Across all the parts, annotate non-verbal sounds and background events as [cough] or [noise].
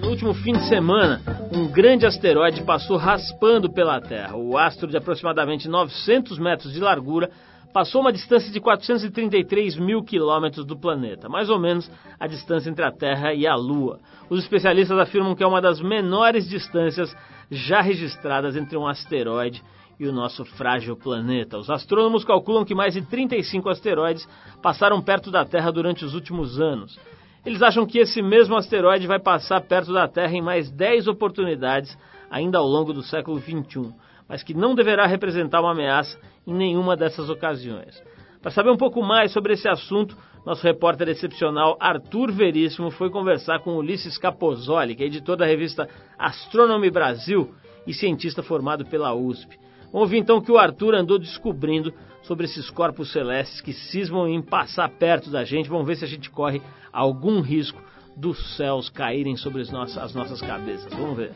No último fim de semana, um grande asteroide passou raspando pela Terra. O astro de aproximadamente 900 metros de largura passou uma distância de 433 mil quilômetros do planeta, mais ou menos a distância entre a Terra e a Lua. Os especialistas afirmam que é uma das menores distâncias já registradas entre um asteroide e o nosso frágil planeta. Os astrônomos calculam que mais de 35 asteroides passaram perto da Terra durante os últimos anos. Eles acham que esse mesmo asteroide vai passar perto da Terra em mais 10 oportunidades ainda ao longo do século XXI, mas que não deverá representar uma ameaça em nenhuma dessas ocasiões. Para saber um pouco mais sobre esse assunto, nosso repórter excepcional Arthur Veríssimo foi conversar com Ulisses Capozoli, que é editor da revista Astronomy Brasil e cientista formado pela USP. Vamos ouvir então que o Arthur andou descobrindo sobre esses corpos celestes que cismam em passar perto da gente. Vamos ver se a gente corre algum risco dos céus caírem sobre as nossas, as nossas cabeças. Vamos ver.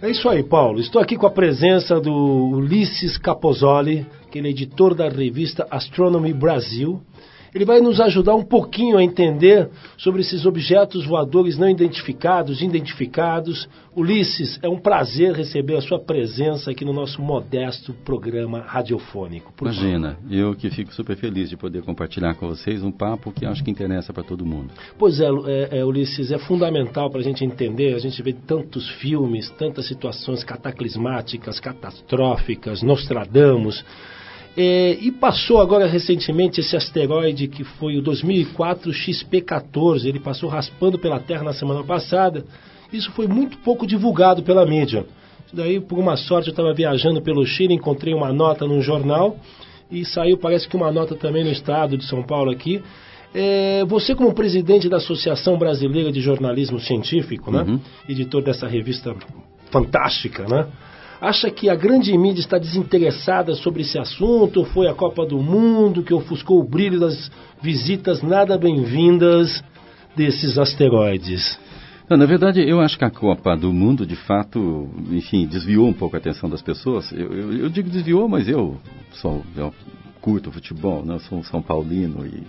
É isso aí, Paulo. Estou aqui com a presença do Ulisses Capozoli, que é editor da revista Astronomy Brasil ele vai nos ajudar um pouquinho a entender sobre esses objetos voadores não identificados, identificados. Ulisses, é um prazer receber a sua presença aqui no nosso modesto programa radiofônico. Por Imagina, favor. eu que fico super feliz de poder compartilhar com vocês um papo que acho que interessa para todo mundo. Pois é, é, é, Ulisses, é fundamental para a gente entender. A gente vê tantos filmes, tantas situações cataclismáticas, catastróficas, Nostradamus. É, e passou agora recentemente esse asteroide que foi o 2004 XP14. Ele passou raspando pela Terra na semana passada. Isso foi muito pouco divulgado pela mídia. Daí, por uma sorte, eu estava viajando pelo Chile, encontrei uma nota num jornal e saiu, parece que uma nota também no estado de São Paulo aqui. É, você, como presidente da Associação Brasileira de Jornalismo Científico, né? Uhum. editor dessa revista fantástica, né? Acha que a grande mídia está desinteressada sobre esse assunto? Foi a Copa do Mundo que ofuscou o brilho das visitas nada bem-vindas desses asteroides? Não, na verdade, eu acho que a Copa do Mundo, de fato, enfim, desviou um pouco a atenção das pessoas. Eu, eu, eu digo desviou, mas eu sou eu curto futebol, né? eu sou um São Paulino e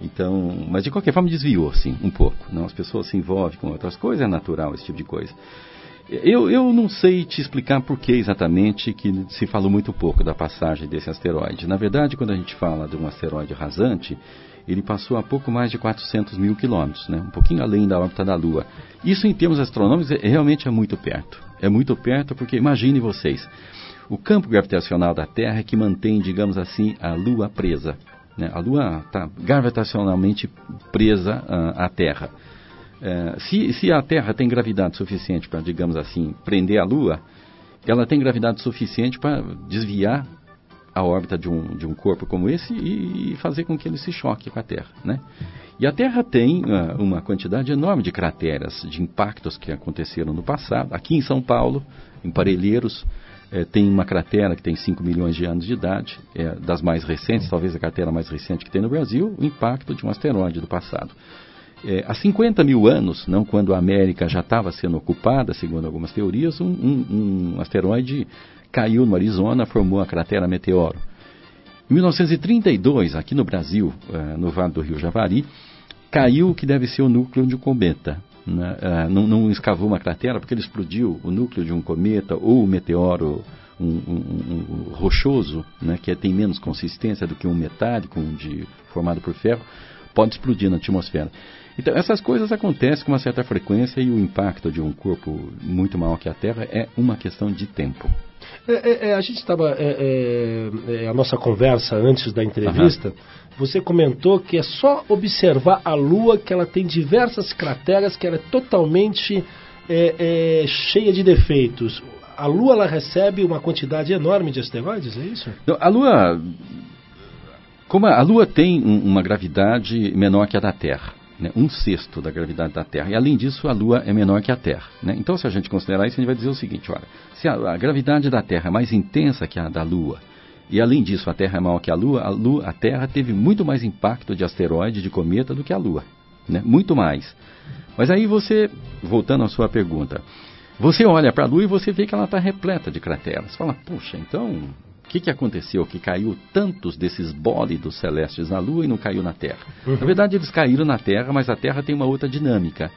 então, mas de qualquer forma desviou, sim, um pouco. Não, as pessoas se envolvem com outras coisas, é natural esse tipo de coisa. Eu, eu não sei te explicar por que exatamente que se falou muito pouco da passagem desse asteroide. Na verdade, quando a gente fala de um asteroide rasante, ele passou a pouco mais de 400 mil quilômetros, né? um pouquinho além da órbita da Lua. Isso, em termos astronômicos, é, realmente é muito perto. É muito perto porque, imagine vocês, o campo gravitacional da Terra é que mantém, digamos assim, a Lua presa. Né? A Lua está gravitacionalmente presa uh, à Terra. É, se, se a Terra tem gravidade suficiente para, digamos assim, prender a Lua, ela tem gravidade suficiente para desviar a órbita de um, de um corpo como esse e fazer com que ele se choque com a Terra, né? E a Terra tem uh, uma quantidade enorme de crateras, de impactos que aconteceram no passado. Aqui em São Paulo, em Parelheiros, eh, tem uma cratera que tem 5 milhões de anos de idade, é das mais recentes, talvez a cratera mais recente que tem no Brasil, o impacto de um asteroide do passado. É, há 50 mil anos, não quando a América já estava sendo ocupada, segundo algumas teorias, um, um, um asteroide caiu no Arizona, formou a cratera Meteoro. Em 1932, aqui no Brasil, uh, no Vale do Rio Javari, caiu o que deve ser o núcleo de um cometa. Né? Uh, não, não, escavou uma cratera porque ele explodiu o núcleo de um cometa ou um meteoro um, um, um rochoso, né? que tem menos consistência do que um metálico, um de, formado por ferro, pode explodir na atmosfera. Então, essas coisas acontecem com uma certa frequência e o impacto de um corpo muito maior que a Terra é uma questão de tempo. É, é, é a gente estava. É, é, é, a nossa conversa antes da entrevista, uhum. você comentou que é só observar a Lua que ela tem diversas crateras, que ela é totalmente cheia de defeitos. A Lua ela recebe uma quantidade enorme de asteroides, é isso? A Lua. Como a Lua tem uma gravidade menor que a da Terra né, um sexto da gravidade da Terra. E além disso, a Lua é menor que a Terra. Né? Então, se a gente considerar isso, a gente vai dizer o seguinte: olha, se a, a, gravidade da Terra é mais intensa que a da Lua, e além disso a Terra é maior que a Lua, a, Lua, a Terra teve muito mais impacto de asteroide, de cometa do que a Lua. Né? Muito mais. Mas aí você, voltando à sua pergunta, você olha para a Lua e você vê que ela está repleta de crateras. Fala, puxa, então O que, que aconteceu que caiu tantos desses bólidos celestes na Lua e não caiu na Terra? Uhum. Na verdade, eles caíram na Terra, mas a Terra tem uma outra dinâmica.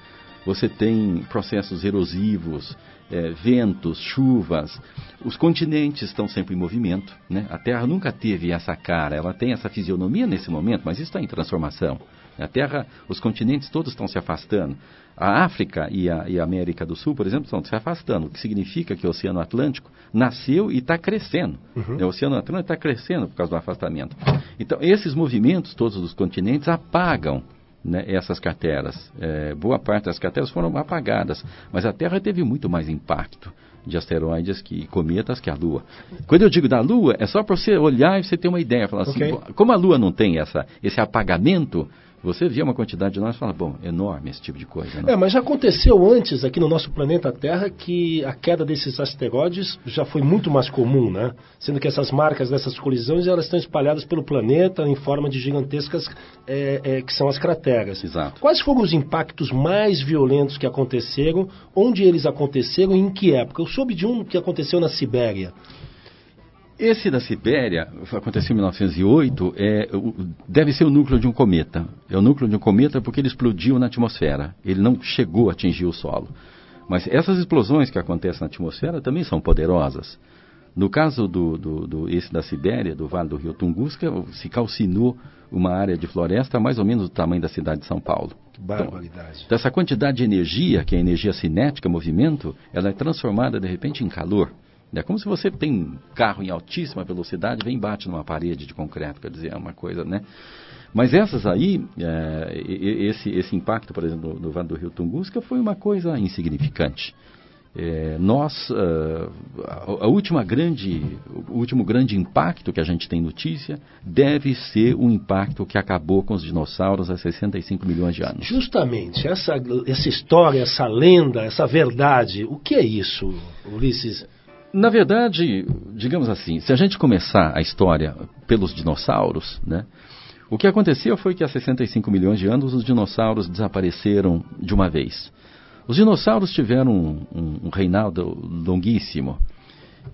Você tem processos erosivos, é, ventos, chuvas. Os continentes estão sempre em movimento. Né? A Terra nunca teve essa cara, ela tem essa fisionomia nesse momento, mas isso está em transformação. A Terra, os continentes todos estão se afastando. A África e a, e a, América do Sul, por exemplo, estão se afastando, o que significa que o Oceano Atlântico nasceu e está crescendo. Uhum. O Oceano Atlântico está crescendo por causa do afastamento. Então, esses movimentos todos dos continentes apagam né, essas crateras. É, boa parte das crateras foram apagadas, mas a Terra teve muito mais impacto de asteroides que cometas que a Lua. Quando eu digo da Lua, é só para você olhar e você ter uma ideia, falar assim, okay. como a Lua não tem essa, esse apagamento, você vê uma quantidade de nós e fala, bom, enorme esse tipo de coisa. Né? É, mas já aconteceu antes aqui no nosso planeta Terra que a queda desses asteroides já foi muito mais comum, né? Sendo que essas marcas dessas colisões elas estão espalhadas pelo planeta em forma de gigantescas é, é, que são as crateras. Exato. Quais foram os impactos mais violentos que aconteceram? Onde eles aconteceram e em que época? Eu soube de um que aconteceu na Sibéria. Esse da Sibéria, aconteceu em 1908, é, deve ser o núcleo de um cometa. É o núcleo de um cometa porque ele explodiu na atmosfera. Ele não chegou a atingir o solo. Mas essas explosões que acontecem na atmosfera também são poderosas. No caso do, do, do, esse da Sibéria, do Vale do Rio Tunguska, se calcinou uma área de floresta mais ou menos do tamanho da cidade de São Paulo. Que barbaridade. Então, essa quantidade de energia, que é a energia cinética, movimento, ela é transformada de repente em calor. É como se você tem um carro em altíssima velocidade, vem e bate numa parede de concreto, quer dizer, é uma coisa, né? Mas essas aí, é, esse, esse impacto, por exemplo, do, Vale do Rio Tunguska foi uma coisa insignificante. É, nós, uh, a, a, última grande, o último grande impacto que a gente tem notícia deve ser o impacto que acabou com os dinossauros há 65 milhões de anos. Justamente, essa, essa história, essa lenda, essa verdade, o que é isso, Ulisses? Na verdade, digamos assim, se a gente começar a história pelos dinossauros, né, o que aconteceu foi que há 65 milhões de anos os dinossauros desapareceram de uma vez. Os dinossauros tiveram um, um, um reinado longuíssimo.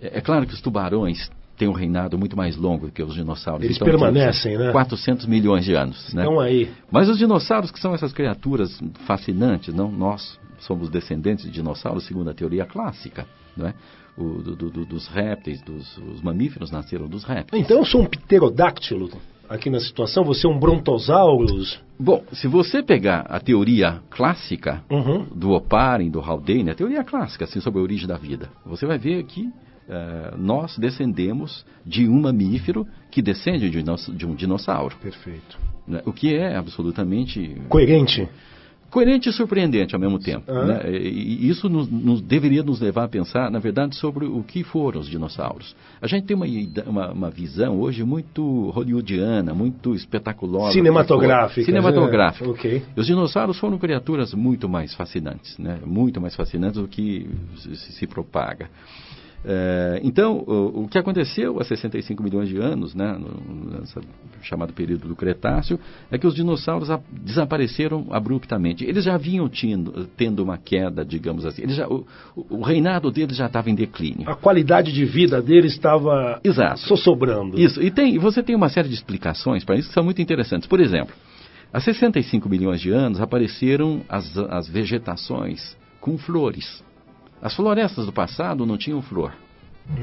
É, é, claro que os tubarões têm um reinado muito mais longo que os dinossauros. Eles então, permanecem, né? 400 milhões de anos. Né? Estão né? aí. Mas os dinossauros, que são essas criaturas fascinantes, não? nós somos descendentes de dinossauros segundo a teoria clássica. Não é? O, do, do, dos répteis, dos os mamíferos nasceram dos répteis. Então eu sou um pterodáctilo aqui na situação, você é um brontosaurus? Bom, se você pegar a teoria clássica uhum. do Oparin, do Haldane, a teoria clássica assim, sobre a origem da vida, você vai ver que uh, nós descendemos de um mamífero que descende de um, de um dinossauro. Perfeito. Né? O que é absolutamente... Coerente coerente e surpreendente ao mesmo tempo. Uhum. Né? E isso nos, nos, deveria nos levar a pensar, na verdade, sobre o que foram os dinossauros. A gente tem uma, uma, uma visão hoje muito hollywoodiana, muito espetaculosa. Cinematográfica. Cinematográfica. É, okay. Os dinossauros foram criaturas muito mais fascinantes, né? muito mais fascinantes do que se, se propaga. É, então, o, o, que aconteceu há 65 milhões de anos, né, no, nesse chamado período do Cretáceo, é que os dinossauros a, desapareceram abruptamente. Eles já vinham tendo, tendo uma queda, digamos assim. Já, o, o, reinado deles já estava em declínio. A qualidade de vida deles estava sossobrando. Isso. E tem, você tem uma série de explicações para isso que são muito interessantes. Por exemplo, há 65 milhões de anos apareceram as, as vegetações com flores. As florestas do passado não tinham flor.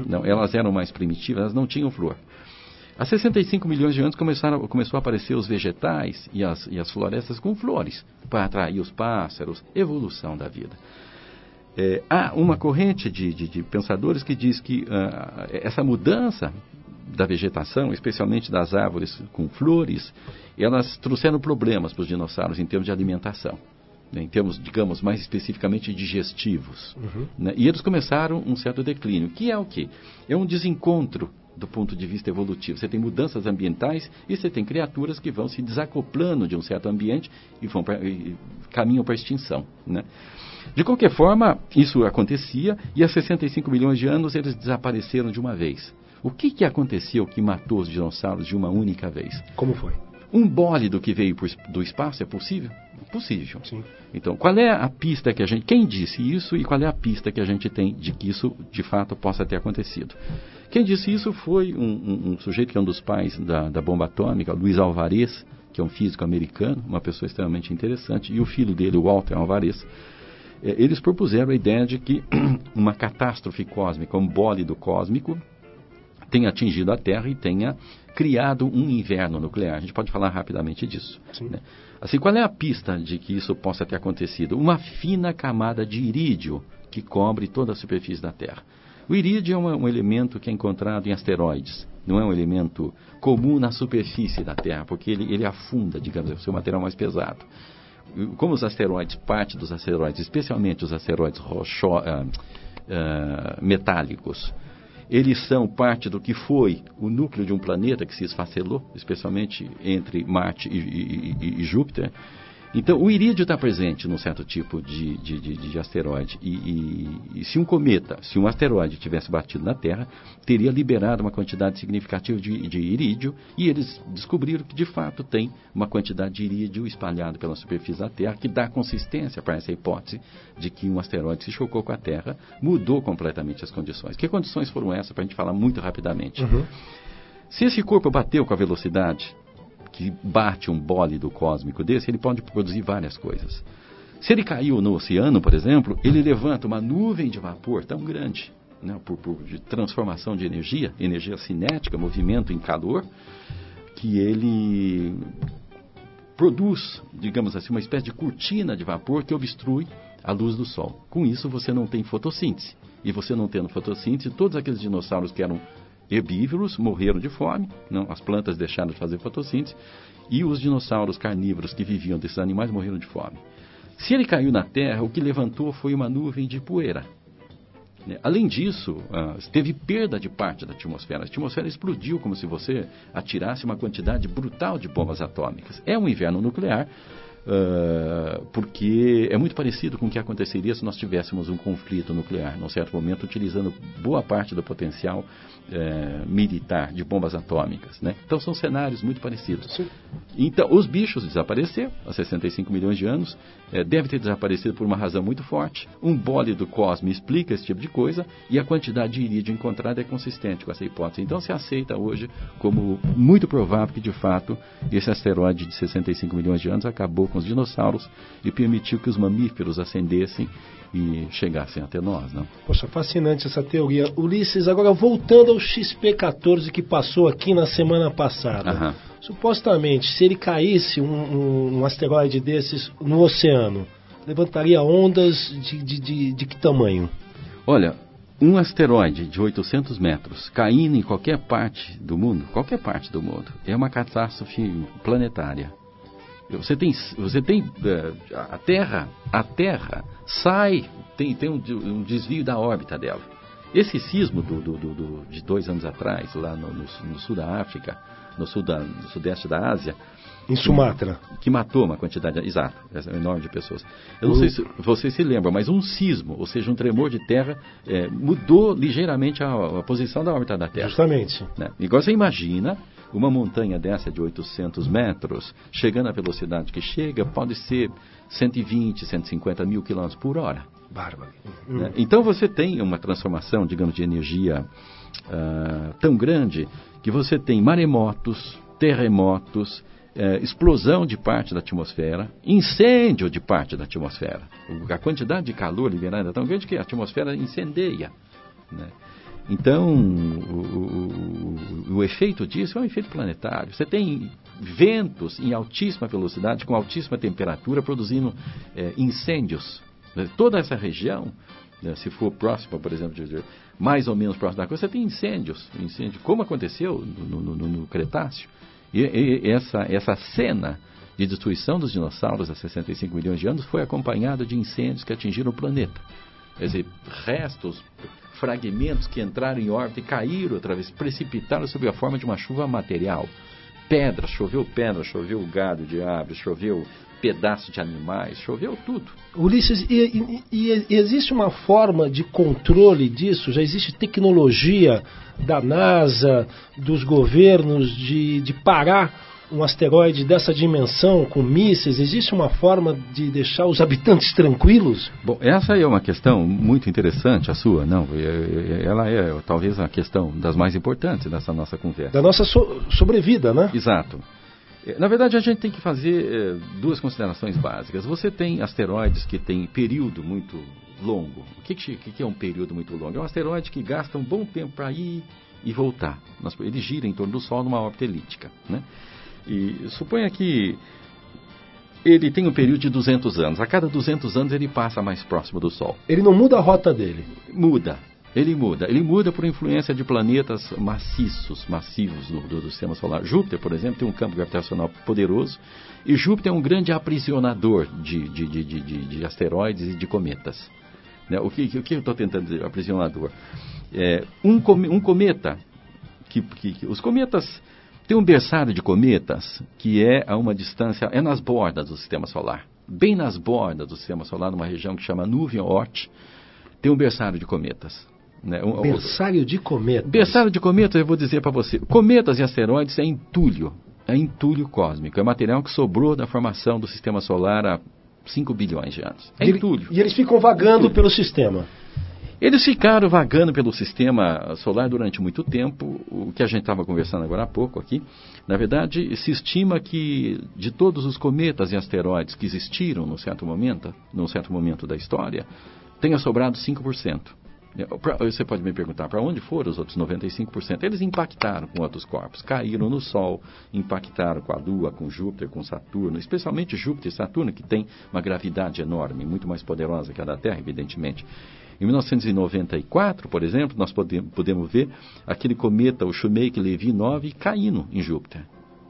Não, elas eram mais primitivas, elas não tinham flor. Há 65 milhões de anos começaram, começou a aparecer os vegetais e as, e as florestas com flores, para atrair os pássaros, evolução da vida. É, há uma corrente de, de, de, pensadores que diz que uh, essa mudança da vegetação, especialmente das árvores com flores, elas trouxeram problemas para os dinossauros em termos de alimentação em termos, digamos, mais especificamente digestivos. Uhum. Né, e eles começaram um certo declínio, que é o quê? É um desencontro do ponto de vista evolutivo. Você tem mudanças ambientais e você tem criaturas que vão se desacoplando de um certo ambiente e vão pra, e caminham para a extinção. Né? De qualquer forma, isso acontecia e há 65 milhões de anos eles desapareceram de uma vez. O que, que aconteceu que matou os dinossauros de uma única vez? Como foi? Um bólido que veio do espaço é possível? possível. Sim. Então, qual é a pista que a gente. Quem disse isso e qual é a pista que a gente tem de que isso de fato possa ter acontecido? Quem disse isso foi um, um, um sujeito que é um dos pais da, da bomba atômica, Luiz Alvarez, que é um físico americano, uma pessoa extremamente interessante, e o filho dele, Walter Alvarez. É, eles propuseram a ideia de que [clears throat] uma catástrofe cósmica, um bólido cósmico, tenha atingido a Terra e tenha criado um inverno nuclear. A gente pode falar rapidamente disso. Né? Assim, qual é a pista de que isso possa ter acontecido? Uma fina camada de irídio que cobre toda a superfície da Terra. O irídio é um, um elemento que é encontrado em asteroides. Não é um elemento comum na superfície da Terra, porque ele, ele afunda, digamos, é o seu material mais pesado. Como os asteroides, parte dos asteroides, especialmente os asteroides rocho, uh, uh, metálicos, eles são parte do que foi o núcleo de um planeta que se esfacelou, especialmente entre Marte e, e, e, e Júpiter. Então, o irídio está presente num certo tipo de, de, de, de asteroide. E, e, e, se um cometa, se um asteroide tivesse batido na Terra, teria liberado uma quantidade significativa de, de irídio. E eles descobriram que, de fato, tem uma quantidade de irídio espalhado pela superfície da Terra, que dá consistência para essa hipótese de que um asteroide se chocou com a Terra, mudou completamente as condições. Que condições foram essas, para a gente falar muito rapidamente? Uhum. Se esse corpo bateu com a velocidade que bate um bólido cósmico desse, ele pode produzir várias coisas. Se ele caiu no oceano, por exemplo, ele levanta uma nuvem de vapor tão grande, né, por, por de transformação de energia, energia cinética, movimento em calor, que ele produz, digamos assim, uma espécie de cortina de vapor que obstrui a luz do Sol. Com isso, você não tem fotossíntese. E você não tendo fotossíntese, todos aqueles dinossauros que eram herbívoros morreram de fome, não, as plantas deixaram de fazer fotossíntese, e os dinossauros carnívoros que viviam desses animais morreram de fome. Se ele caiu na Terra, o que levantou foi uma nuvem de poeira. Né? Além disso, uh, teve perda de parte da atmosfera. A atmosfera explodiu como se você atirasse uma quantidade brutal de bombas atômicas. É um inverno nuclear, Uh, porque é muito parecido com o que aconteceria se nós tivéssemos um conflito nuclear, num certo momento, utilizando boa parte do potencial uh, militar de bombas atômicas. Né? Então são cenários muito parecidos. Sim. Então, os bichos desapareceram há 65 milhões de anos, uh, deve ter desaparecido por uma razão muito forte. Um bólido cosme explica esse tipo de coisa e a quantidade de irídio encontrada é consistente com essa hipótese. Então se aceita hoje como muito provável que, de fato, esse asteroide de 65 milhões de anos acabou com os dinossauros e permitiu que os mamíferos ascendessem e chegassem até nós. Não? Poxa, fascinante essa teoria. Ulisses, agora voltando ao XP14 que passou aqui na semana passada. Aham. Supostamente, se ele caísse um, um, um, asteroide desses no oceano, levantaria ondas de, de, de, de que tamanho? Olha, um asteroide de 800 metros caindo em qualquer parte do mundo, qualquer parte do mundo, é uma catástrofe planetária. Você tem, você tem eh, a Terra, a Terra sai, tem, tem um, um desvio da órbita dela. Esse sismo do, do, do, de dois anos atrás, lá no, no, no sul da África, no, sul da, no sudeste da Ásia, em Sumatra. Que, matou uma quantidade, exato, enorme de pessoas. Eu não sei se você se lembra, mas um sismo, ou seja, um tremor de terra, é, mudou ligeiramente a, a, posição da órbita da Terra. Justamente. Né? Igual você imagina uma montanha dessa de 800 metros, chegando à velocidade que chega, pode ser 120, 150 mil quilômetros por hora. Bárbaro. Né? Então você tem uma transformação, digamos, de energia uh, tão grande que você tem maremotos, terremotos, uh, explosão de parte da atmosfera, incêndio de parte da atmosfera. A quantidade de calor liberada é tão grande que a atmosfera incendeia. Né? Então, o, o, o, efeito disso é um efeito planetário. Você tem ventos em altíssima velocidade, com altíssima temperatura, produzindo é, incêndios. Toda essa região, né, se for próxima, por exemplo, de, mais ou menos próxima da coisa, você tem incêndios. Incêndio, como aconteceu no, no, no Cretáceo. E, e essa, essa cena de destruição dos dinossauros há 65 milhões de anos foi acompanhada de incêndios que atingiram o planeta. Quer dizer, restos fragmentos que entraram em órbita e caíram outra vez, precipitaram sob a forma de uma chuva material. Pedra, choveu pedra, choveu gado de aves, choveu pedaços de animais, choveu tudo. Ulisses, e, e, e, existe uma forma de controle disso? Já existe tecnologia da NASA, dos governos, de, de parar um asteroide dessa dimensão com mísseis, existe uma forma de deixar os habitantes tranquilos? Bom, essa é uma questão muito interessante, a sua, não? Ela é talvez a questão das mais importantes dessa nossa conversa. Da nossa so sobrevida, né? Exato. É, na verdade, a gente tem que fazer é, duas considerações básicas. Você tem asteroides que têm período muito longo. O que, que, que é um período muito longo? É um asteroide que gasta um bom tempo para ir e voltar. Ele gira em torno do Sol numa órbita elíptica. Né? E suponha que ele tem um período de 200 anos. A cada 200 anos ele passa mais próximo do Sol. Ele não muda a rota dele? Muda. Ele muda. Ele muda por influência de planetas maciços, massivos do, do, do, sistema solar. Júpiter, por exemplo, tem um campo gravitacional poderoso e Júpiter é um grande aprisionador de, de, de, de, de asteroides e de cometas. Né? O, que, o que eu estou tentando dizer, aprisionador? É, um, um cometa, que, que, que os cometas tem um berçário de cometas que é a uma distância, é nas bordas do sistema solar. Bem nas bordas do sistema solar, numa região que chama nuvem Oort, tem um berçário de cometas. Né? Um, berçário de cometas? Berçário de cometas, eu vou dizer para você. Cometas e asteroides é entulho. É entulho cósmico. É material que sobrou da formação do sistema solar há 5 bilhões de anos. É e entulho. E eles ficam vagando pelo sistema. Eles ficaram vagando pelo sistema solar durante muito tempo, o que a gente estava conversando agora há pouco aqui. Na verdade, se estima que de todos os cometas e asteroides que existiram num certo momento, num certo momento da história, tenha sobrado 5%. Você pode me perguntar para onde foram os outros 95%? Eles impactaram com outros corpos, caíram no Sol, impactaram com a Lua, com Júpiter, com Saturno, especialmente Júpiter e Saturno, que tem uma gravidade enorme, muito mais poderosa que a da Terra, evidentemente. Em 1994, por exemplo, nós podemos, podemos ver aquele cometa, o Shoemaker-Levy 9, caindo em Júpiter.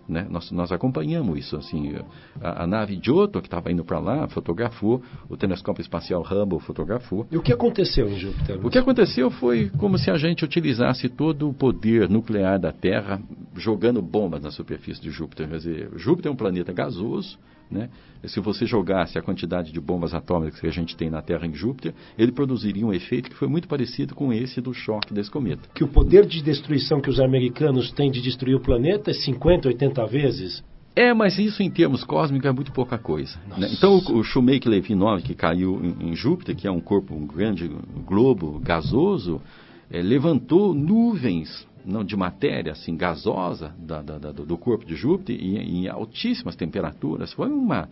Né? Nós, nós, acompanhamos isso. Assim, a, a nave Giotto, que estava indo para lá, fotografou, o telescópio espacial Hubble fotografou. E o que aconteceu em Júpiter? O que aconteceu foi como se a gente utilizasse todo o poder nuclear da Terra jogando bombas na superfície de Júpiter. Quer dizer, Júpiter é um planeta gasoso, né? Se você jogasse a quantidade de bombas atômicas que a gente tem na Terra em Júpiter, ele produziria um efeito que foi muito parecido com esse do choque desse cometa. Que o poder de destruição que os americanos têm de destruir o planeta é 50, 80 vezes? É, mas isso em termos cósmicos é muito pouca coisa. Né? Então o, o Shoemaker-Levy 9, que caiu em, em, Júpiter, que é um corpo, um grande globo gasoso, é, levantou nuvens não de matéria assim gasosa da, da, da, do corpo de Júpiter em, em altíssimas temperaturas. Foi uma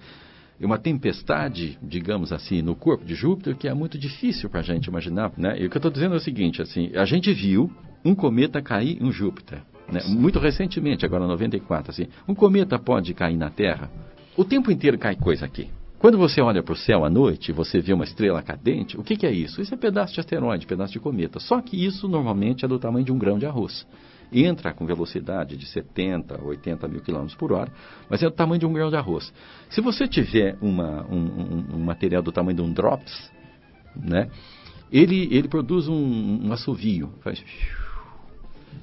uma tempestade, digamos assim, no corpo de Júpiter que é muito difícil para a gente imaginar. Né? E o que eu estou dizendo é o seguinte: assim, a gente viu um cometa cair em Júpiter. Né? Muito recentemente, agora 94. Assim, um cometa pode cair na Terra. O tempo inteiro cai coisa aqui. Quando você olha para o céu à noite, você vê uma estrela cadente, o que, que, é isso? Isso é pedaço de asteroide, pedaço de cometa. Só que isso normalmente é do tamanho de um grão de arroz. Entra com velocidade de 70, 80 mil quilômetros por hora, mas é do tamanho de um grão de arroz. Se você tiver uma, um, um, um, material do tamanho de um drops, né, ele, ele produz um, um assovio. Faz...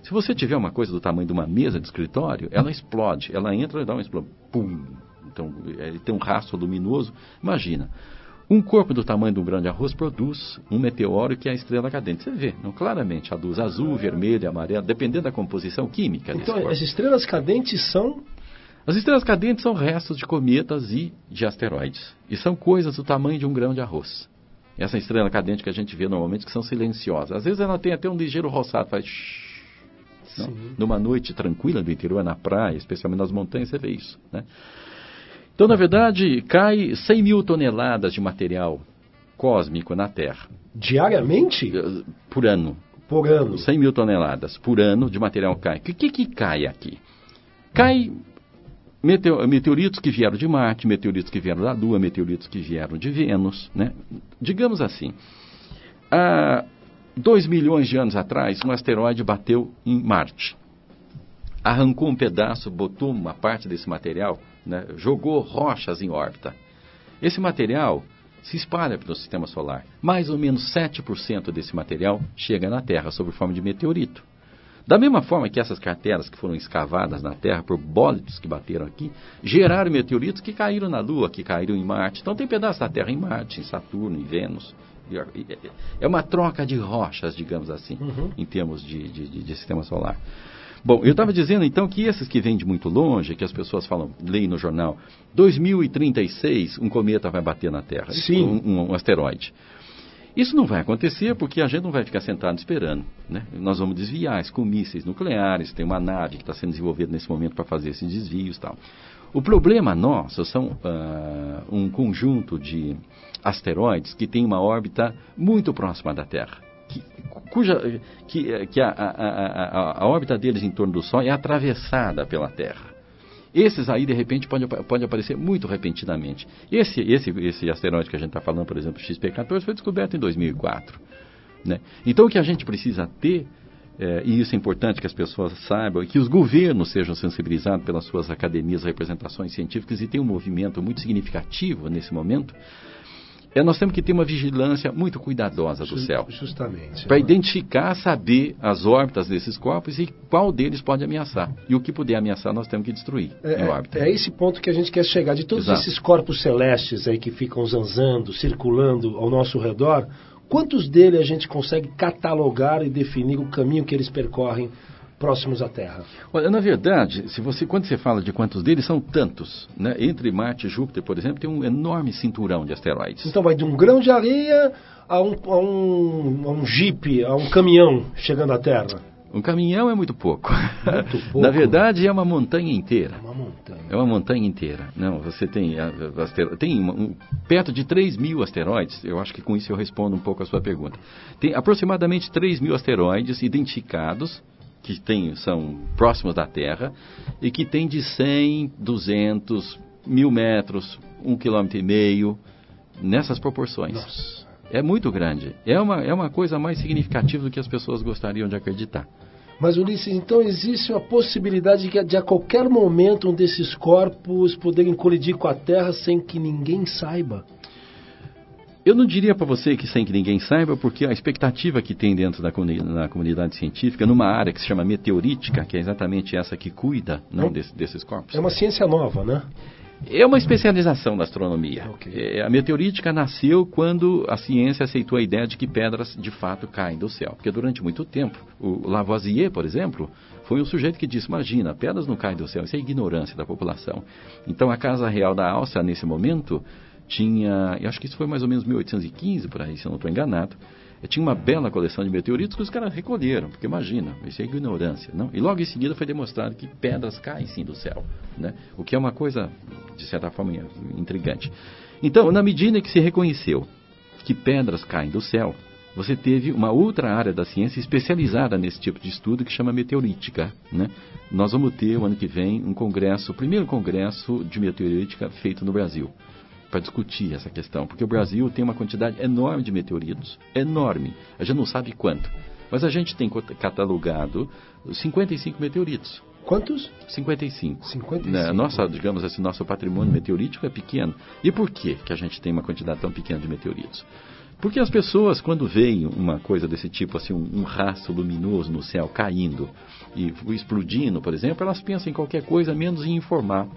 Se você tiver uma coisa do tamanho de uma mesa de escritório, ela explode. Ela entra e dá uma explosão. Pum! Então, ele tem um rastro luminoso. Imagina, um corpo do tamanho de um grão de arroz produz um meteoro que é a estrela cadente. Você vê, não, claramente, a luz azul, vermelha, amarela, dependendo da composição química Então, as estrelas cadentes são... As estrelas cadentes são restos de cometas e de asteroides. E são coisas do tamanho de um grão de arroz. Essa estrela cadente que a gente vê normalmente, que são silenciosas. Às vezes ela tem até um ligeiro roçado, faz... Numa noite tranquila do interior, na praia, especialmente nas montanhas, você vê isso, né? Então, na verdade, cai 100 mil toneladas de material cósmico na Terra. Diariamente? Eh, por ano. Por ano. 100 mil toneladas por ano de material cai. O que, que cai aqui? Cai meteoritos que vieram de Marte, meteoritos que vieram da Lua, meteoritos que vieram de Vênus. Né? Digamos assim, há 2 milhões de anos atrás, um asteroide bateu em Marte. Arrancou um pedaço, botou uma parte desse material né, jogou rochas em órbita. Esse material se espalha pelo sistema solar. Mais ou menos 7% desse material chega na Terra sob forma de meteorito. Da mesma forma que essas crateras que foram escavadas na Terra por bólidos que bateram aqui, geraram meteoritos que caíram na Lua, que caíram em Marte. Então tem pedaços da Terra em Marte, em Saturno, em Vênus. É uma troca de rochas, digamos assim, uhum. em termos de, de, de, sistema solar. Bom, eu estava dizendo então que esses que vêm de muito longe, que as pessoas falam, leem no jornal, 2036 um cometa vai bater na Terra, Sim. Um, um, um asteroide. Isso não vai acontecer porque a gente não vai ficar sentado esperando. Né? Nós vamos desviar com mísseis nucleares, tem uma nave que está sendo desenvolvida nesse momento para fazer esses desvios e tal. O problema nosso são uh, um conjunto de asteroides que tem uma órbita muito próxima da Terra. Que, cuja, que, que a, a, a, a, órbita deles em torno do Sol é atravessada pela Terra. Esses aí, de repente, pode, pode aparecer muito repentinamente. Esse, esse, esse asteroide que a gente está falando, por exemplo, XP14, foi descoberto em 2004. Né? Então, o que a gente precisa ter é, e isso é importante que as pessoas saibam, e que os governos sejam sensibilizados pelas suas academias, representações científicas, e tem um movimento muito significativo nesse momento, é, nós temos que ter uma vigilância muito cuidadosa do céu. Justamente. Para é. identificar, saber as órbitas desses corpos e qual deles pode ameaçar. E o que puder ameaçar, nós temos que destruir é, em órbita. É, esse ponto que a gente quer chegar. De todos Exato. esses corpos celestes aí que ficam zanzando, circulando ao nosso redor, Quantos dele a gente consegue catalogar e definir o caminho que eles percorrem próximos à Terra? Olha, na verdade, se você, quando você fala de quantos deles, são tantos. Né? Entre Marte e Júpiter, por exemplo, tem um enorme cinturão de asteroides. Então vai de um grão de areia a um, a um, a um jipe, a um caminhão chegando à Terra. Um caminhão é muito pouco. Muito [laughs] pouco. Na verdade, é uma montanha inteira. É uma montanha. É uma montanha inteira. Não, você tem, tem um, perto de 3 mil asteroides. Eu acho que com isso eu respondo um pouco a sua pergunta. Tem aproximadamente 3 mil asteroides identificados que tem, são próximos da Terra e que tem de 100, 200, mil metros, um quilômetro e meio, nessas proporções. Nossa. É muito grande. É uma, é uma coisa mais significativa do que as pessoas gostariam de acreditar. Mas, Ulisses, então existe uma possibilidade de que de a qualquer momento um desses corpos poderem colidir com a Terra sem que ninguém saiba? Eu não diria para você que sem que ninguém saiba, porque a expectativa que tem dentro da comunidade, comunidade científica, numa área que se chama meteorítica, que é exatamente essa que cuida não, desse, desses corpos. É uma ciência nova, né? É uma especialização da astronomia. Okay. É, a meteorítica nasceu quando a ciência aceitou a ideia de que pedras de fato caem do céu. Porque durante muito tempo, o Lavoisier, por exemplo, foi um sujeito que disse: Imagina, pedras não caem do céu. Isso é ignorância da população. Então a Casa Real da Áustria, nesse momento, tinha. Eu acho que isso foi mais ou menos 1815, por aí, se eu não estou enganado tinha uma bela coleção de meteoritos que os caras recolheram, porque imagina, isso é ignorância, não? E logo em seguida foi demonstrado que pedras caem sim do céu, né? O que é uma coisa, de certa forma, intrigante. Então, na medida que se reconheceu que pedras caem do céu, você teve uma outra área da ciência especializada nesse tipo de estudo que chama meteorítica. Né? Nós vamos ter, o ano que vem, um congresso, o primeiro congresso de meteorítica feito no Brasil para discutir essa questão, porque o Brasil tem uma quantidade enorme de meteoritos, enorme, a gente não sabe quanto, mas a gente tem catalogado 55 meteoritos. Quantos? 55. 55. Né? Nossa, digamos assim, nosso patrimônio meteorítico é pequeno. E por que que a gente tem uma quantidade tão pequena de meteoritos? Porque as pessoas, quando veem uma coisa desse tipo, assim, um, um rastro luminoso no céu caindo e explodindo, por exemplo, elas pensam em qualquer coisa menos em informar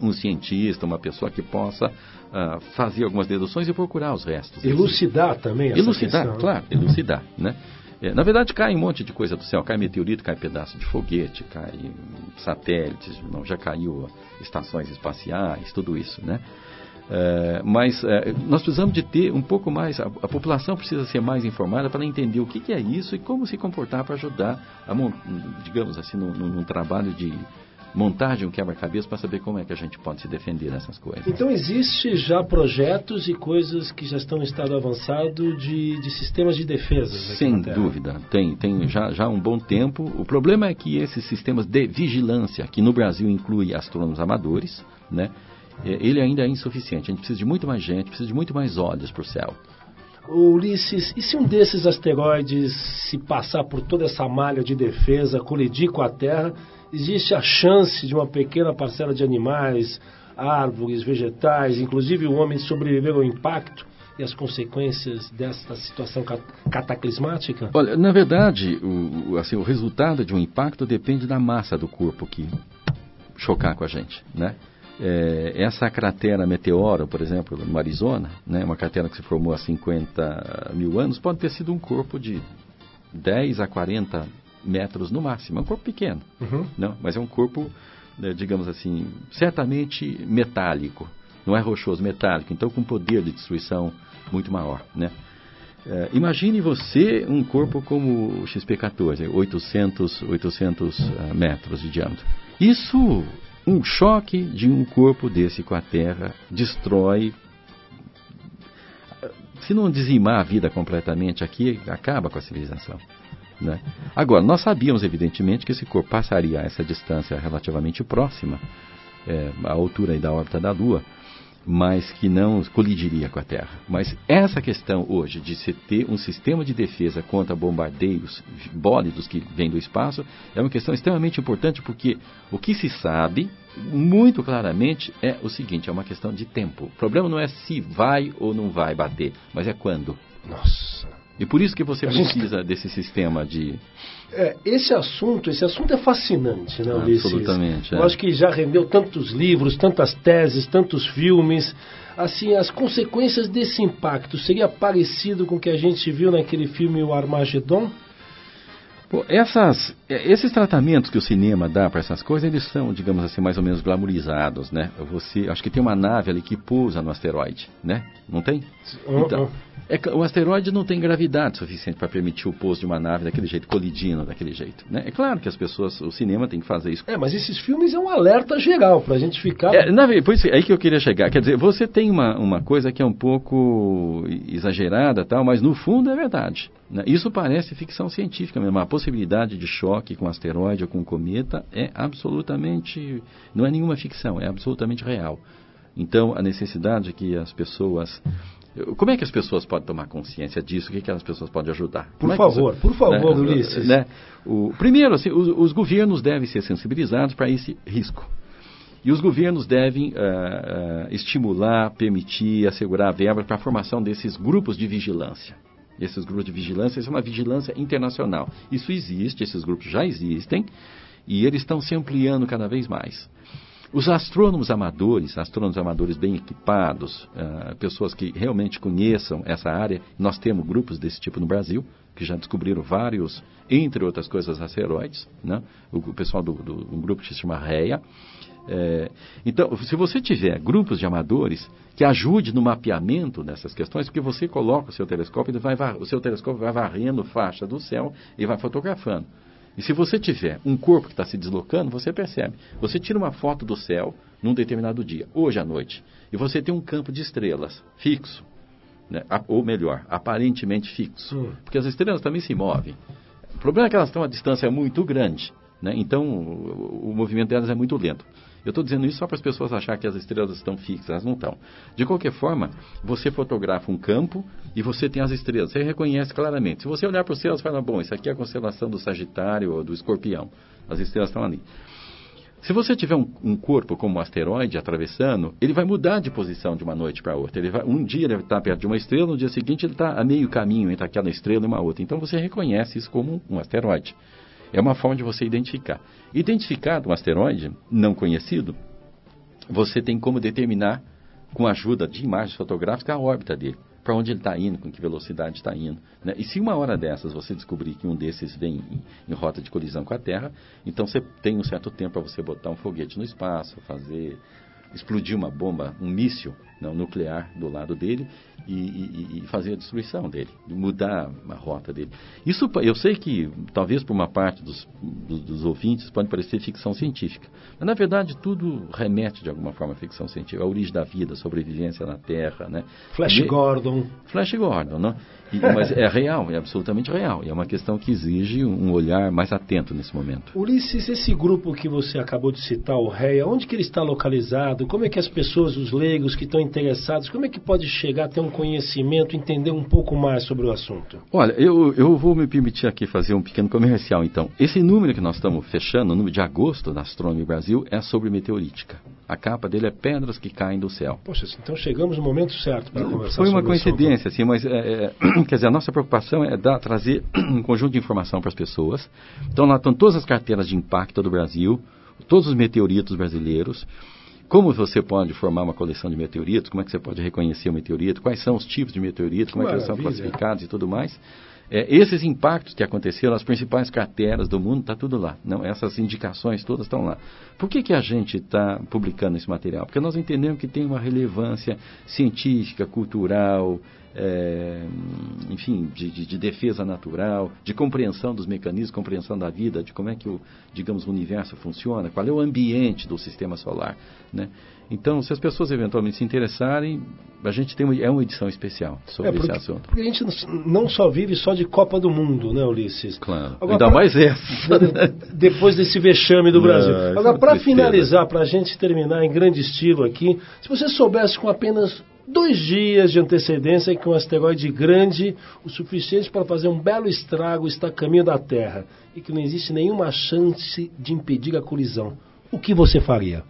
um cientista, uma pessoa que possa uh, fazer algumas deduções e procurar os restos. Elucidar também essa Elucidar, questão. claro, elucidar, né? É, na verdade, cai um monte de coisa do céu. Cai meteorito, cai pedaço de foguete, cai satélites, não, já caiu estações espaciais, tudo isso, né? É, mas é, nós precisamos de ter um pouco mais, a, a população precisa ser mais informada para entender o que, que, é isso e como se comportar para ajudar, a, digamos assim, num, num trabalho de montagem, um quebra-cabeça para saber como é que a gente pode se defender nessas coisas. Então existe já projetos e coisas que já estão em estado avançado de, de sistemas de defesa. Sem dúvida, tem, tem já, já há um bom tempo. O problema é que esses sistemas de vigilância, que no Brasil inclui astrônomos amadores, né, é, ele ainda é insuficiente. A gente precisa de muito mais gente, precisa de muito mais olhos para o céu. Ulisses, e se um desses asteroides se passar por toda essa malha de defesa, colidir com a Terra, existe a chance de uma pequena parcela de animais, árvores, vegetais, inclusive o homem sobreviver ao impacto e as consequências dessa situação cataclismática? Olha, na verdade, o, assim, o resultado de um impacto depende da massa do corpo que chocar com a gente, né? É, essa cratera meteoro, por exemplo, no Arizona, né, uma cratera que se formou há 50 mil anos, pode ter sido um corpo de 10 a 40 metros no máximo. É um corpo pequeno, Uhum. não, mas é um corpo, né, digamos assim, certamente metálico. Não é rochoso, metálico. Então, com poder de destruição muito maior, né? É, imagine você um corpo como o XP-14, 800, 800 ah, metros de diâmetro. Isso, um choque de um corpo desse com a Terra, destrói. Se não dizimar a vida completamente aqui, acaba com a civilização. Né? Agora, nós sabíamos, evidentemente, que esse corpo passaria a essa distância relativamente próxima, é, à altura da órbita da Lua, mas que não colidiria com a Terra. Mas essa questão hoje de se ter um sistema de defesa contra bombardeios bólidos que vêm do espaço é uma questão extremamente importante porque o que se sabe muito claramente é o seguinte, é uma questão de tempo. O problema não é se vai ou não vai bater, mas é quando. Nossa. E por isso que você A gente- precisa desse sistema de É, esse assunto, esse assunto é fascinante, né, Ulisses? Absolutamente, é. Eu acho que já rendeu tantos livros, tantas teses, tantos filmes. Assim, as consequências desse impacto seria parecido com o que a gente viu naquele filme O Armagedon? Pô, essas, eh, esses tratamentos que o cinema dá para essas coisas, eles são, digamos assim, mais ou menos glamorizados, né? Você, acho que tem uma nave ali que pousa no asteroide, né? Não tem? Então, é o asteroide não tem gravidade suficiente para permitir o pouso de uma nave daquele jeito, colidindo daquele jeito, né? É claro que as pessoas, o cinema tem que fazer isso. É, mas esses filmes é um alerta geral pra gente ficar. É, na, por isso, é aí que eu queria chegar. Quer dizer, você tem uma, uma coisa que é um pouco exagerada, tal, mas no fundo é verdade. né? Isso parece ficção científica mesmo. A possibilidade de choque com asteroide ou com cometa é absolutamente. não é nenhuma ficção, é absolutamente real. Então, a necessidade que as pessoas. Como é que as pessoas podem tomar consciência disso? O que, que as pessoas podem ajudar? Por é favor, por favor, né, Ulisses. né, o, primeiro, assim, os, os governos devem ser sensibilizados para esse risco. E os governos devem ah, ah, estimular, permitir, assegurar verbas para a formação desses grupos de vigilância. Esses grupos de vigilância, isso é uma vigilância internacional. Isso existe, esses grupos já existem, e eles estão se ampliando cada vez mais. Os astrônomos amadores, astrônomos amadores bem equipados, ah, pessoas que realmente conheçam essa área, nós temos grupos desse tipo no Brasil, que já descobriram vários, entre outras coisas, asteroides. Né? O, o pessoal do, do um grupo que se chama REA. É, então, se você tiver grupos de amadores que ajude no mapeamento dessas questões, porque você coloca o seu telescópio, ele vai, o seu telescópio vai varrendo faixa do céu e vai fotografando. E se você tiver um corpo que está se deslocando, você percebe. Você tira uma foto do céu num determinado dia, hoje à noite, e você tem um campo de estrelas fixo, né? Ou melhor, aparentemente fixo, Hum. porque as estrelas também se movem. O problema é que elas estão a distância muito grande, né? então o, o movimento delas é muito lento. Eu estou dizendo isso só para as pessoas acharem que as estrelas estão fixas, elas não estão. De qualquer forma, você fotografa um campo e você tem as estrelas, você reconhece claramente. Se você olhar para o céu, você fala, bom, isso aqui é a constelação do Sagitário ou do Escorpião. As estrelas estão ali. Se você tiver um, um corpo como um asteroide atravessando, ele vai mudar de posição de uma noite para outra. Ele vai, um dia ele está perto de uma estrela, no dia seguinte ele está a meio caminho entre aquela estrela e uma outra. Então você reconhece isso como um asteroide. É uma forma de você identificar. Identificado um asteroide não conhecido, você tem como determinar, com a ajuda de imagens fotográficas, a órbita dele. Para onde ele está indo, com que velocidade está indo. né? E se uma hora dessas você descobrir que um desses vem em, em rota de colisão com a Terra, então você tem um certo tempo para você botar um foguete no espaço, fazer explodir uma bomba, um míssil não, nuclear do lado dele e, e- e fazer a destruição dele, mudar a rota dele. Isso eu sei que talvez por uma parte dos, dos, dos ouvintes pode parecer ficção científica, mas na verdade tudo remete de alguma forma à ficção científica, a origem da vida, a sobrevivência na Terra, né? Flash E- Gordon. Flash Gordon, né? Mas é real, é absolutamente real. E é uma questão que exige um olhar mais atento nesse momento. Ulisses, esse grupo que você acabou de citar, o REA, onde que ele está localizado? Como é que as pessoas, os leigos que estão interessados, como é que pode chegar a ter um conhecimento, entender um pouco mais sobre o assunto? Olha, eu, eu vou me permitir aqui fazer um pequeno comercial, então. Esse número que nós estamos fechando, o número de agosto da Astronomy Brasil, é sobre meteorítica. A capa dele é pedras que caem do céu. Poxa, então chegamos no momento certo para conversar Foi uma coincidência, assim, mas é, é, [clears throat] quer dizer, a nossa preocupação é dar, trazer [clears throat] um conjunto de informação para as pessoas. Então lá estão todas as carteiras de impacto do Brasil, todos os meteoritos brasileiros, como você pode formar uma coleção de meteoritos, como é que você pode reconhecer o meteorito, quais são os tipos de meteorito, como é que eles são classificados e tudo mais. É, esses impactos que aconteceram, as principais crateras do mundo, está tudo lá. Não, essas indicações todas estão lá. Por que, que a gente está publicando esse material? Porque nós entendemos que tem uma relevância científica, cultural, é, enfim, de, de, de, defesa natural, de compreensão dos mecanismos, compreensão da vida, de como é que o, digamos, o universo funciona, qual é o ambiente do sistema solar, né? Então, se as pessoas eventualmente se interessarem, a gente tem uma, é uma edição especial sobre é porque, esse assunto. Porque a gente não só vive só de Copa do Mundo, né, Ulisses? Claro. Agora, Ainda pra, mais essa. [laughs] Depois desse vexame do não, Brasil. Agora, para finalizar, para a gente terminar em grande estilo aqui, se você soubesse com apenas dois dias de antecedência que um asteroide grande, o suficiente para fazer um belo estrago, está a caminho da Terra e que não existe nenhuma chance de impedir a colisão. O que você faria?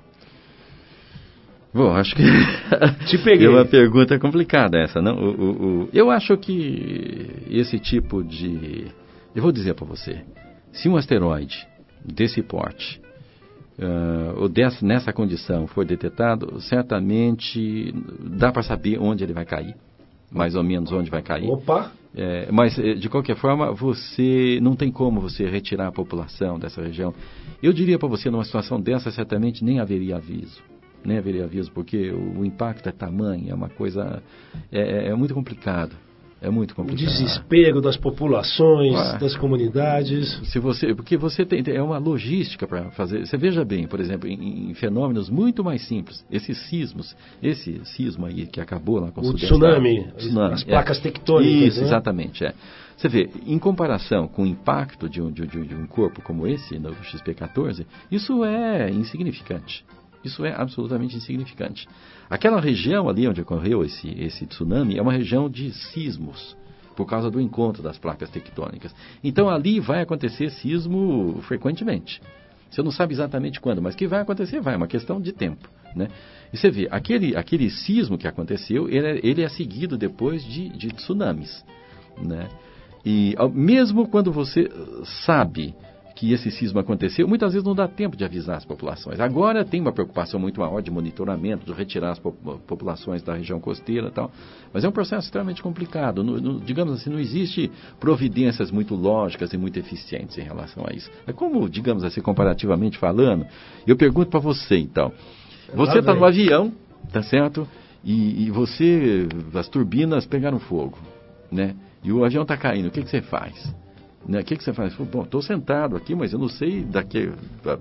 Bom, acho que [laughs] Te peguei. é uma pergunta complicada essa, não? O, o, o... Eu acho que esse tipo de, eu vou dizer para você, se um asteroide desse porte uh, ou dessa, nessa condição for detectado, certamente dá para saber onde ele vai cair, mais ou menos onde vai cair. Opa! É, mas, eh, de qualquer forma, você não tem como você retirar a população dessa região. Eu diria para você, numa situação dessa, certamente nem haveria aviso. Nem haveria aviso, porque o, o impacto é tamanho, é uma coisa... é, é, é muito complicado. É muito complicado. O desespero das populações, ah, das comunidades. Se você, porque você tem é uma logística para fazer. Você veja bem, por exemplo, em, em, fenômenos muito mais simples, esses sismos, esse sismo aí que acabou lá com o, tsunami, tsunami, as placas é, tectônicas. Isso, né? exatamente. É. Você vê, em comparação com o impacto de um, de, de um corpo como esse, no XP14, isso é insignificante. Isso é absolutamente insignificante. Aquela região ali onde ocorreu esse, esse tsunami é uma região de sismos, por causa do encontro das placas tectônicas. Então ali vai acontecer sismo frequentemente. Você não sabe exatamente quando, mas que vai acontecer, vai, é uma questão de tempo. Né? E você vê, aquele, aquele sismo que aconteceu, ele é, ele é seguido depois de, de tsunamis. Né? E mesmo quando você sabe que esse sismo aconteceu, muitas vezes não dá tempo de avisar as populações. Agora tem uma preocupação muito maior de monitoramento, de retirar as populações da região costeira e tal. Mas é um processo extremamente complicado. No, no, digamos assim, não existe providências muito lógicas e muito eficientes em relação a isso. É como, digamos assim, comparativamente falando, eu pergunto para você então. Você está no avião, tá certo? E, e, você, as turbinas pegaram fogo, né? E o avião está caindo. O que, que você faz? Né? O que, que você faz? Bom, estou sentado aqui, mas eu não sei daqui a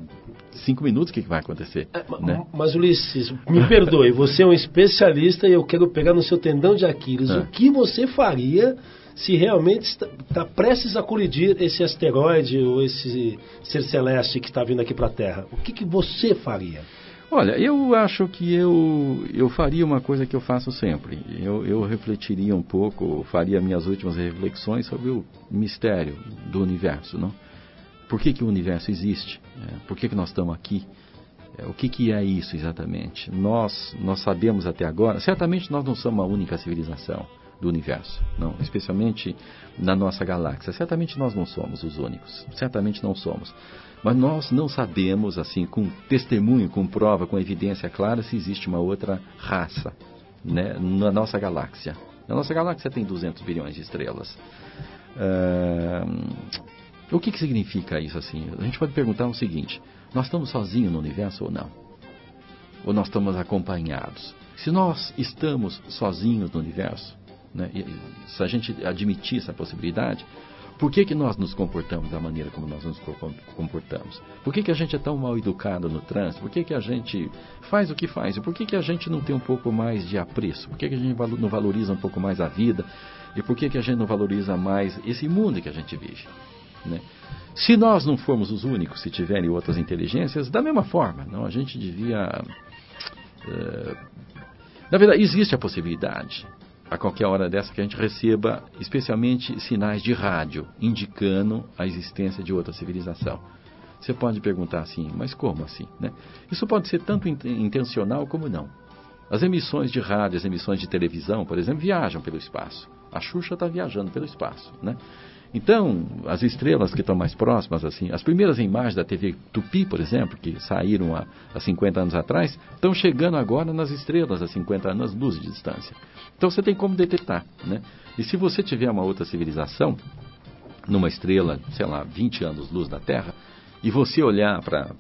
cinco minutos o que, que vai acontecer. É, né? Mas, Ulisses, me perdoe, você é um especialista e eu quero pegar no seu tendão de Aquiles. É. O que você faria se realmente está, está, prestes a colidir esse asteroide ou esse ser celeste que está vindo aqui para a Terra? O que, que você faria? Olha, eu acho que eu, eu faria uma coisa que eu faço sempre. Eu, eu refletiria um pouco, faria minhas últimas reflexões sobre o mistério do universo, não? Por que, que o universo existe? É, por que, que nós estamos aqui? É, o que, que é isso exatamente? Nós, nós sabemos até agora, certamente nós não somos a única civilização do universo, não, especialmente na nossa galáxia. Certamente nós não somos os únicos, certamente não somos. Mas nós não sabemos, assim, com testemunho, com prova, com evidência clara, se existe uma outra raça né, na nossa galáxia. A nossa galáxia tem 200 bilhões de estrelas. Uh, o que, que significa isso assim? A gente pode perguntar o seguinte: nós estamos sozinhos no universo ou não? Ou nós estamos acompanhados? Se nós estamos sozinhos no universo, né, se a gente admitir essa possibilidade, por que, que nós nos comportamos da maneira como nós nos comportamos? Por que, que a gente é tão mal educado no trânsito? Por que, que a gente faz o que faz? Por que, que a gente não tem um pouco mais de apreço? Por que, que a gente não valoriza um pouco mais a vida? E por que, que a gente não valoriza mais esse mundo que a gente vive? Né? Se nós não formos os únicos, se tiverem outras inteligências, da mesma forma, não, a gente devia. Uh, na verdade, existe a possibilidade a qualquer hora dessa que a gente receba, especialmente sinais de rádio, indicando a existência de outra civilização. Você pode perguntar assim, mas como assim? Né? Isso pode ser tanto intencional como não. As emissões de rádio, as emissões de televisão, por exemplo, viajam pelo espaço. A Xuxa está viajando pelo espaço. Né? Então, as estrelas que estão mais próximas, assim, as primeiras imagens da TV Tupi, por exemplo, que saíram há, há 50 anos atrás, estão chegando agora nas estrelas há 50 anos, luz de distância. Então você tem como detectar, né? E se você tiver uma outra civilização, numa estrela, sei lá, 20 anos luz da Terra, e você olhar para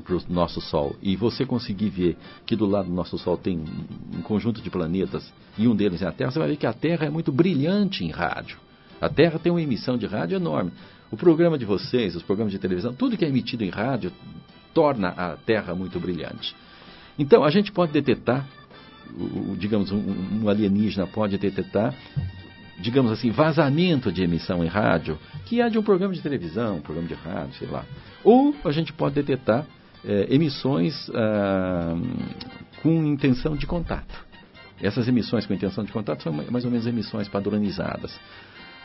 o nosso Sol e você conseguir ver que do lado do nosso Sol tem um conjunto de planetas e um deles é a Terra, você vai ver que a Terra é muito brilhante em rádio. A Terra tem uma emissão de rádio enorme. O programa de vocês, os programas de televisão, tudo que é emitido em rádio torna a Terra muito brilhante. Então, a gente pode detectar, digamos, um, alienígena pode detectar digamos assim, vazamento de emissão em rádio, que é de um programa de televisão, um programa de rádio, sei lá. Ou a gente pode detectar é, emissões ah, com intenção de contato. Essas emissões com intenção de contato são mais ou menos emissões padronizadas.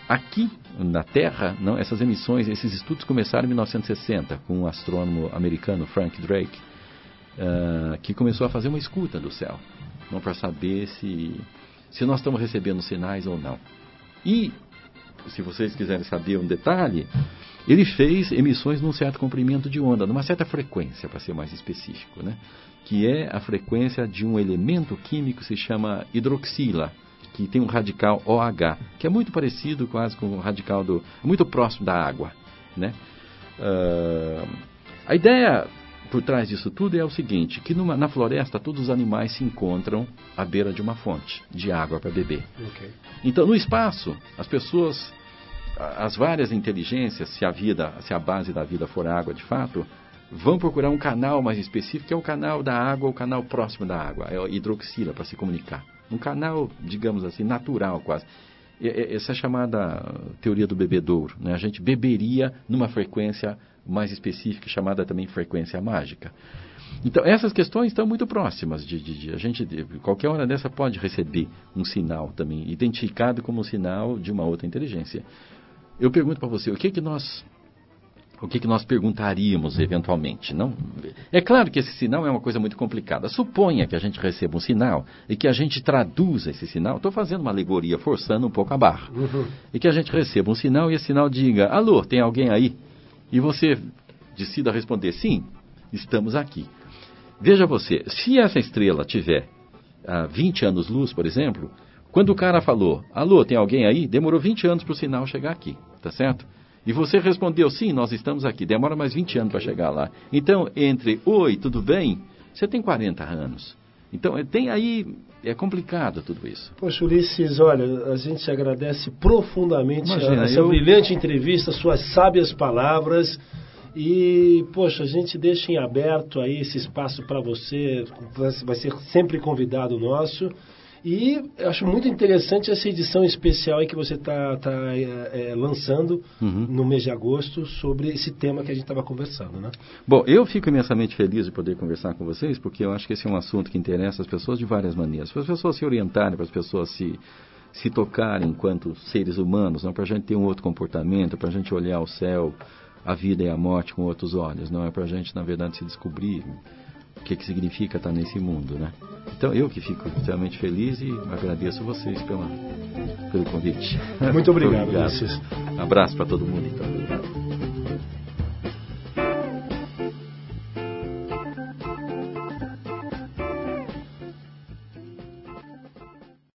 Aqui na Terra, não, essas emissões, esses estudos começaram em 1960 com um astrônomo americano, Frank Drake, uh, que começou a fazer uma escuta do céu, para saber se, se nós estamos recebendo sinais ou não. E, se vocês quiserem saber um detalhe, ele fez emissões num certo comprimento de onda, numa certa frequência, para ser mais específico, né? que é a frequência de um elemento químico que se chama hidroxila, que tem um radical OH, que é muito parecido quase com o radical do. muito próximo da água. Né? Uh, a ideia por trás disso tudo é o seguinte, que numa, na floresta todos os animais se encontram à beira de uma fonte de água para beber. Okay. Então, no espaço, as pessoas, as várias inteligências, se a vida, se a base da vida for água de fato, vão procurar um canal mais específico, que é o canal da água, o canal próximo da água, é a hidroxila para se comunicar. Um canal, digamos assim, natural quase. Essa é a chamada teoria do bebedouro. Né? A gente beberia numa frequência mais específica, chamada também frequência mágica. Então, essas questões estão muito próximas de, de, de, a gente, de, qualquer hora dessa pode receber um sinal também, identificado como um sinal de uma outra inteligência. Eu pergunto para você, o que que nós o que, que nós perguntaríamos eventualmente? Não? É claro que esse sinal é uma coisa muito complicada. Suponha que a gente receba um sinal e que a gente traduza esse sinal. Estou fazendo uma alegoria, forçando um pouco a barra. Uhum. E que a gente receba um sinal e esse sinal diga: Alô, tem alguém aí? e você decida responder sim, estamos aqui. Veja você, se essa estrela tiver ah, 20 anos luz, por exemplo, quando o cara falou, alô, tem alguém aí? Demorou 20 anos para o sinal chegar aqui, tá certo? E você respondeu, sim, nós estamos aqui. Demora mais 20 anos para chegar lá. Então, entre oi, tudo bem? Você tem 40 anos. Então, tem aí é complicado tudo isso. Poxa, Ulisses, olha, a gente agradece profundamente Imagina, essa eu... brilhante entrevista, suas sábias palavras. E, poxa, a gente deixa em aberto aí esse espaço para você, vai ser sempre convidado nosso. E acho muito interessante essa edição especial aí que você está tá, é, é, lançando uhum. no mês de agosto sobre esse tema que a gente estava conversando, né? Bom, eu fico imensamente feliz de poder conversar com vocês, porque eu acho que esse é um assunto que interessa as pessoas de várias maneiras. Para as pessoas se orientarem, para as pessoas se, se tocarem enquanto seres humanos, para a gente ter um outro comportamento, para a gente olhar o céu, a vida e a morte com outros olhos, não é para a gente, na verdade, se descobrir o que, que significa estar nesse mundo, né? Então eu que fico extremamente feliz e agradeço vocês pela, pelo convite. Muito obrigado. [laughs] obrigado. Abraço para todo mundo então.